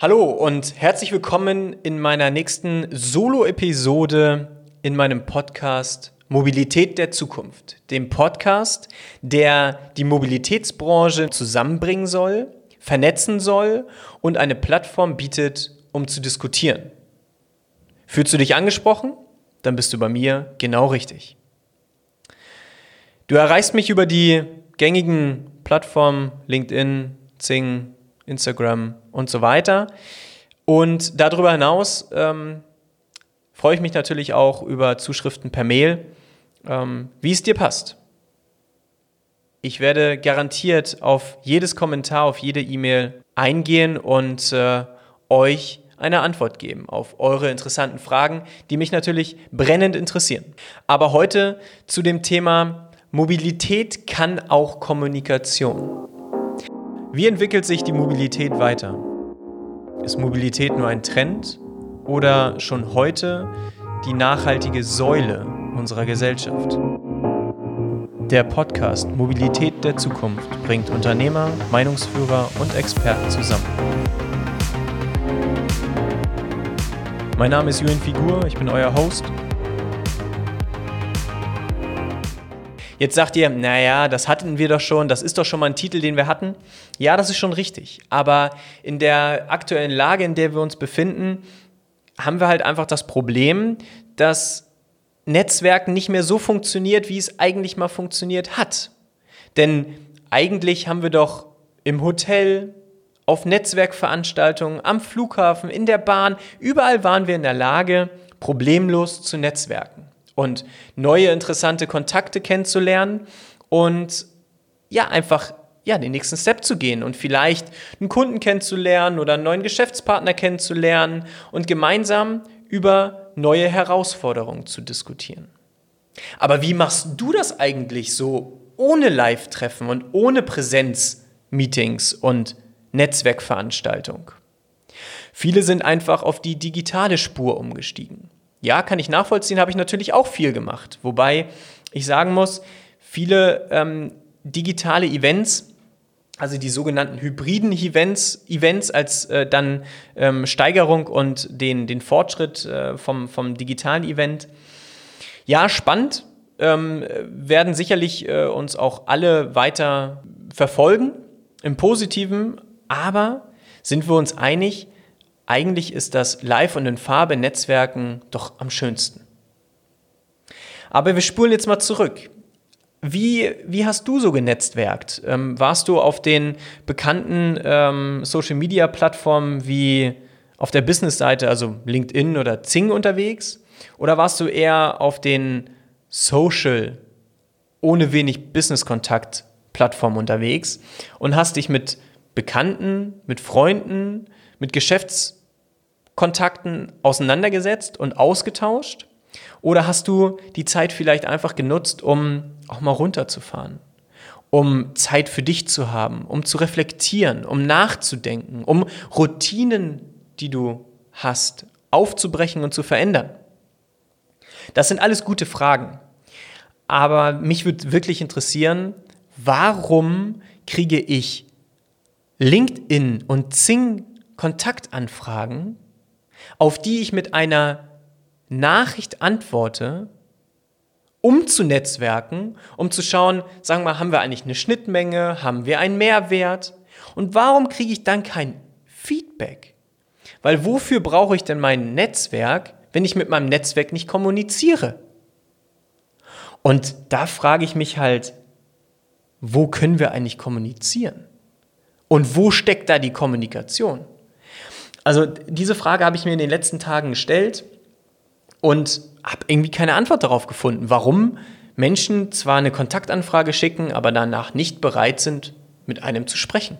Hallo und herzlich willkommen in meiner nächsten Solo-Episode in meinem Podcast Mobilität der Zukunft. Dem Podcast, der die Mobilitätsbranche zusammenbringen soll, vernetzen soll und eine Plattform bietet, um zu diskutieren. Fühlst du dich angesprochen? Dann bist du bei mir genau richtig. Du erreichst mich über die gängigen Plattformen LinkedIn, Zing, Instagram und so weiter. Und darüber hinaus ähm, freue ich mich natürlich auch über Zuschriften per Mail, ähm, wie es dir passt. Ich werde garantiert auf jedes Kommentar, auf jede E-Mail eingehen und äh, euch eine Antwort geben auf eure interessanten Fragen, die mich natürlich brennend interessieren. Aber heute zu dem Thema Mobilität kann auch Kommunikation. Wie entwickelt sich die Mobilität weiter? Ist Mobilität nur ein Trend oder schon heute die nachhaltige Säule unserer Gesellschaft? Der Podcast Mobilität der Zukunft bringt Unternehmer, Meinungsführer und Experten zusammen. Mein Name ist Julian Figur, ich bin euer Host. Jetzt sagt ihr, naja, das hatten wir doch schon, das ist doch schon mal ein Titel, den wir hatten. Ja, das ist schon richtig. Aber in der aktuellen Lage, in der wir uns befinden, haben wir halt einfach das Problem, dass Netzwerken nicht mehr so funktioniert, wie es eigentlich mal funktioniert hat. Denn eigentlich haben wir doch im Hotel, auf Netzwerkveranstaltungen, am Flughafen, in der Bahn, überall waren wir in der Lage, problemlos zu netzwerken und neue interessante Kontakte kennenzulernen und ja, einfach ja, den nächsten Step zu gehen und vielleicht einen Kunden kennenzulernen oder einen neuen Geschäftspartner kennenzulernen und gemeinsam über neue Herausforderungen zu diskutieren. Aber wie machst du das eigentlich so ohne Live-Treffen und ohne Präsenz-Meetings und Netzwerkveranstaltung. Viele sind einfach auf die digitale Spur umgestiegen. Ja, kann ich nachvollziehen, habe ich natürlich auch viel gemacht. Wobei ich sagen muss, viele ähm, digitale Events, also die sogenannten hybriden Events, Events als äh, dann ähm, Steigerung und den, den Fortschritt äh, vom, vom digitalen Event. Ja, spannend, ähm, werden sicherlich äh, uns auch alle weiter verfolgen, im positiven, aber sind wir uns einig, eigentlich ist das Live- und in Farbe Netzwerken doch am schönsten. Aber wir spulen jetzt mal zurück. Wie, wie hast du so genetzwerkt? Ähm, warst du auf den bekannten ähm, Social-Media-Plattformen wie auf der Business-Seite, also LinkedIn oder Zing unterwegs? Oder warst du eher auf den Social, ohne wenig Business-Kontakt Plattformen unterwegs und hast dich mit Bekannten, mit Freunden, mit Geschäftskontakten auseinandergesetzt und ausgetauscht? Oder hast du die Zeit vielleicht einfach genutzt, um auch mal runterzufahren? Um Zeit für dich zu haben, um zu reflektieren, um nachzudenken, um Routinen, die du hast, aufzubrechen und zu verändern? Das sind alles gute Fragen. Aber mich würde wirklich interessieren, warum kriege ich LinkedIn und Zing Kontaktanfragen, auf die ich mit einer Nachricht antworte, um zu netzwerken, um zu schauen, sagen wir haben wir eigentlich eine Schnittmenge, haben wir einen Mehrwert und warum kriege ich dann kein Feedback? Weil wofür brauche ich denn mein Netzwerk, wenn ich mit meinem Netzwerk nicht kommuniziere? Und da frage ich mich halt, wo können wir eigentlich kommunizieren? Und wo steckt da die Kommunikation? Also diese Frage habe ich mir in den letzten Tagen gestellt und habe irgendwie keine Antwort darauf gefunden, warum Menschen zwar eine Kontaktanfrage schicken, aber danach nicht bereit sind, mit einem zu sprechen.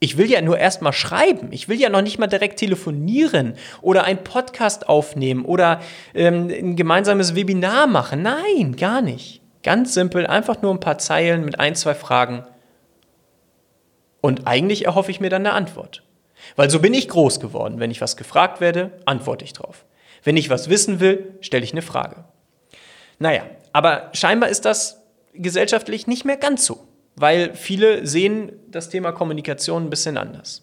Ich will ja nur erst mal schreiben. Ich will ja noch nicht mal direkt telefonieren oder einen Podcast aufnehmen oder ähm, ein gemeinsames Webinar machen. Nein, gar nicht. Ganz simpel, einfach nur ein paar Zeilen mit ein, zwei Fragen und eigentlich erhoffe ich mir dann eine Antwort. Weil so bin ich groß geworden. Wenn ich was gefragt werde, antworte ich drauf. Wenn ich was wissen will, stelle ich eine Frage. Naja, aber scheinbar ist das gesellschaftlich nicht mehr ganz so, weil viele sehen das Thema Kommunikation ein bisschen anders.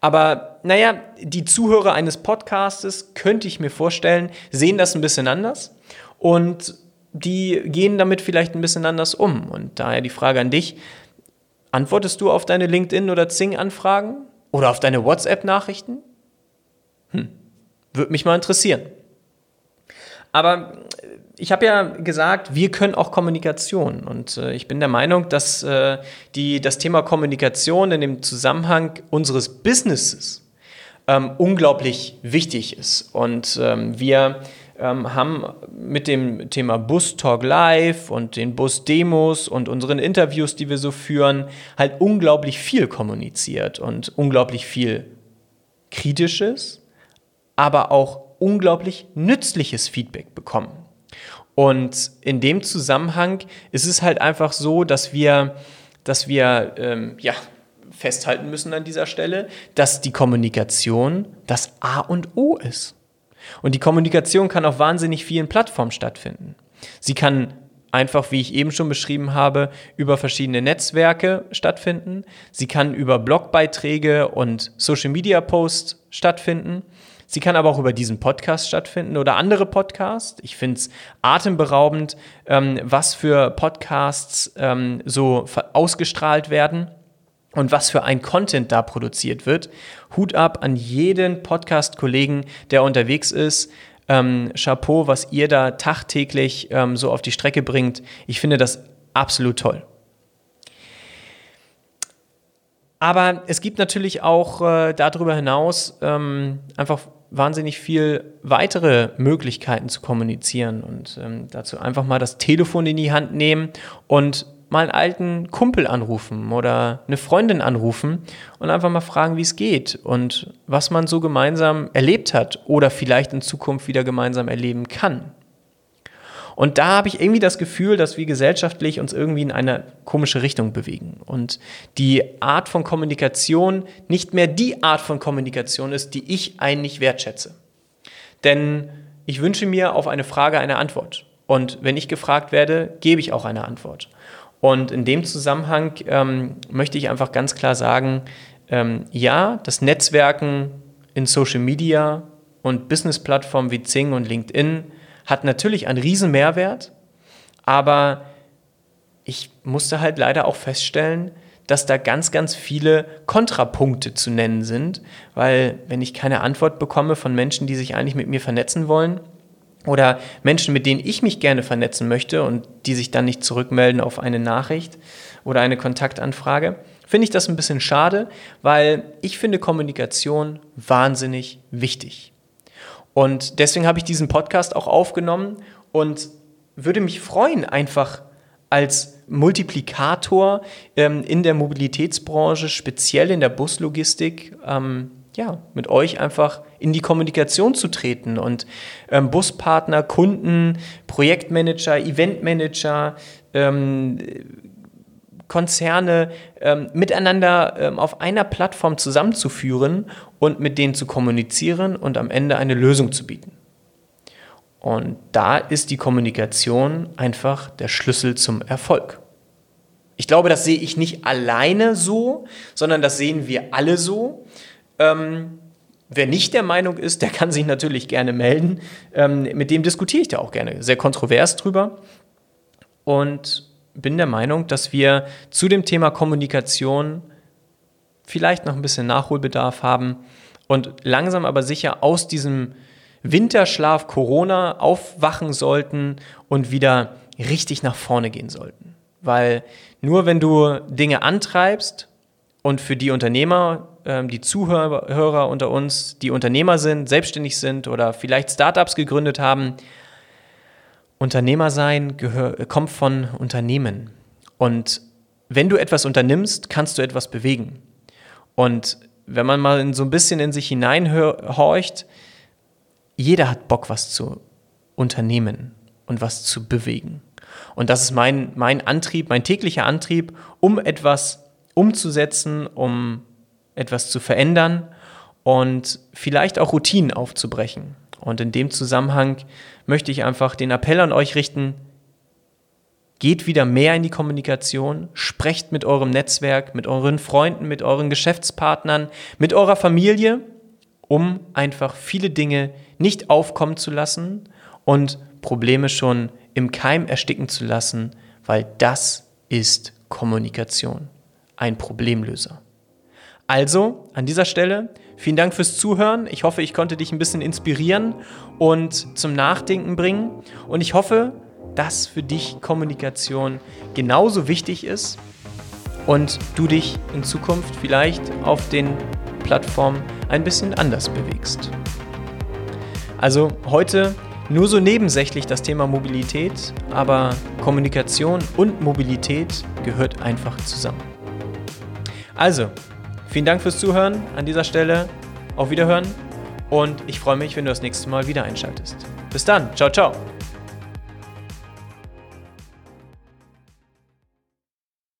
Aber naja, die Zuhörer eines Podcastes, könnte ich mir vorstellen, sehen das ein bisschen anders und die gehen damit vielleicht ein bisschen anders um. Und daher die Frage an dich, antwortest du auf deine LinkedIn- oder Zing-Anfragen oder auf deine WhatsApp-Nachrichten? Hm, würde mich mal interessieren. Aber ich habe ja gesagt, wir können auch Kommunikation. Und äh, ich bin der Meinung, dass äh, die, das Thema Kommunikation in dem Zusammenhang unseres Businesses ähm, unglaublich wichtig ist. Und ähm, wir ähm, haben mit dem Thema Bus Talk Live und den Bus Demos und unseren Interviews, die wir so führen, halt unglaublich viel kommuniziert und unglaublich viel Kritisches, aber auch unglaublich nützliches Feedback bekommen. Und in dem Zusammenhang ist es halt einfach so, dass wir, dass wir ähm, ja, festhalten müssen an dieser Stelle, dass die Kommunikation das A und O ist. Und die Kommunikation kann auf wahnsinnig vielen Plattformen stattfinden. Sie kann einfach, wie ich eben schon beschrieben habe, über verschiedene Netzwerke stattfinden. Sie kann über Blogbeiträge und Social-Media-Posts stattfinden. Sie kann aber auch über diesen Podcast stattfinden oder andere Podcasts. Ich finde es atemberaubend, ähm, was für Podcasts ähm, so ausgestrahlt werden und was für ein Content da produziert wird. Hut ab an jeden Podcast-Kollegen, der unterwegs ist. Ähm, Chapeau, was ihr da tagtäglich ähm, so auf die Strecke bringt. Ich finde das absolut toll. Aber es gibt natürlich auch äh, darüber hinaus ähm, einfach wahnsinnig viel weitere Möglichkeiten zu kommunizieren und ähm, dazu einfach mal das Telefon in die Hand nehmen und mal einen alten Kumpel anrufen oder eine Freundin anrufen und einfach mal fragen, wie es geht und was man so gemeinsam erlebt hat oder vielleicht in Zukunft wieder gemeinsam erleben kann. Und da habe ich irgendwie das Gefühl, dass wir gesellschaftlich uns irgendwie in eine komische Richtung bewegen. Und die Art von Kommunikation nicht mehr die Art von Kommunikation ist, die ich eigentlich wertschätze. Denn ich wünsche mir auf eine Frage eine Antwort. Und wenn ich gefragt werde, gebe ich auch eine Antwort. Und in dem Zusammenhang ähm, möchte ich einfach ganz klar sagen, ähm, ja, das Netzwerken in Social Media und Business-Plattformen wie Zing und LinkedIn hat natürlich einen riesen Mehrwert, aber ich musste halt leider auch feststellen, dass da ganz, ganz viele Kontrapunkte zu nennen sind, weil wenn ich keine Antwort bekomme von Menschen, die sich eigentlich mit mir vernetzen wollen, oder Menschen, mit denen ich mich gerne vernetzen möchte und die sich dann nicht zurückmelden auf eine Nachricht oder eine Kontaktanfrage, finde ich das ein bisschen schade, weil ich finde Kommunikation wahnsinnig wichtig. Und deswegen habe ich diesen Podcast auch aufgenommen und würde mich freuen, einfach als Multiplikator ähm, in der Mobilitätsbranche, speziell in der Buslogistik, ähm, ja, mit euch einfach in die Kommunikation zu treten und ähm, Buspartner, Kunden, Projektmanager, Eventmanager, ähm, Konzerne ähm, miteinander ähm, auf einer Plattform zusammenzuführen und mit denen zu kommunizieren und am Ende eine Lösung zu bieten. Und da ist die Kommunikation einfach der Schlüssel zum Erfolg. Ich glaube, das sehe ich nicht alleine so, sondern das sehen wir alle so. Ähm, wer nicht der Meinung ist, der kann sich natürlich gerne melden. Ähm, mit dem diskutiere ich da auch gerne sehr kontrovers drüber. Und bin der Meinung, dass wir zu dem Thema Kommunikation vielleicht noch ein bisschen Nachholbedarf haben und langsam aber sicher aus diesem Winterschlaf Corona aufwachen sollten und wieder richtig nach vorne gehen sollten. Weil nur wenn du Dinge antreibst und für die Unternehmer, ähm, die Zuhörer unter uns, die Unternehmer sind, selbstständig sind oder vielleicht Startups gegründet haben, Unternehmer sein kommt von Unternehmen. Und wenn du etwas unternimmst, kannst du etwas bewegen. Und wenn man mal so ein bisschen in sich hineinhorcht, jeder hat Bock, was zu unternehmen und was zu bewegen. Und das ist mein, mein Antrieb, mein täglicher Antrieb, um etwas umzusetzen, um etwas zu verändern und vielleicht auch Routinen aufzubrechen. Und in dem Zusammenhang möchte ich einfach den Appell an euch richten, Geht wieder mehr in die Kommunikation, sprecht mit eurem Netzwerk, mit euren Freunden, mit euren Geschäftspartnern, mit eurer Familie, um einfach viele Dinge nicht aufkommen zu lassen und Probleme schon im Keim ersticken zu lassen, weil das ist Kommunikation, ein Problemlöser. Also an dieser Stelle vielen Dank fürs Zuhören. Ich hoffe, ich konnte dich ein bisschen inspirieren und zum Nachdenken bringen. Und ich hoffe, dass für dich Kommunikation genauso wichtig ist und du dich in Zukunft vielleicht auf den Plattformen ein bisschen anders bewegst. Also heute nur so nebensächlich das Thema Mobilität, aber Kommunikation und Mobilität gehört einfach zusammen. Also, vielen Dank fürs Zuhören an dieser Stelle. Auf Wiederhören und ich freue mich, wenn du das nächste Mal wieder einschaltest. Bis dann. Ciao, ciao.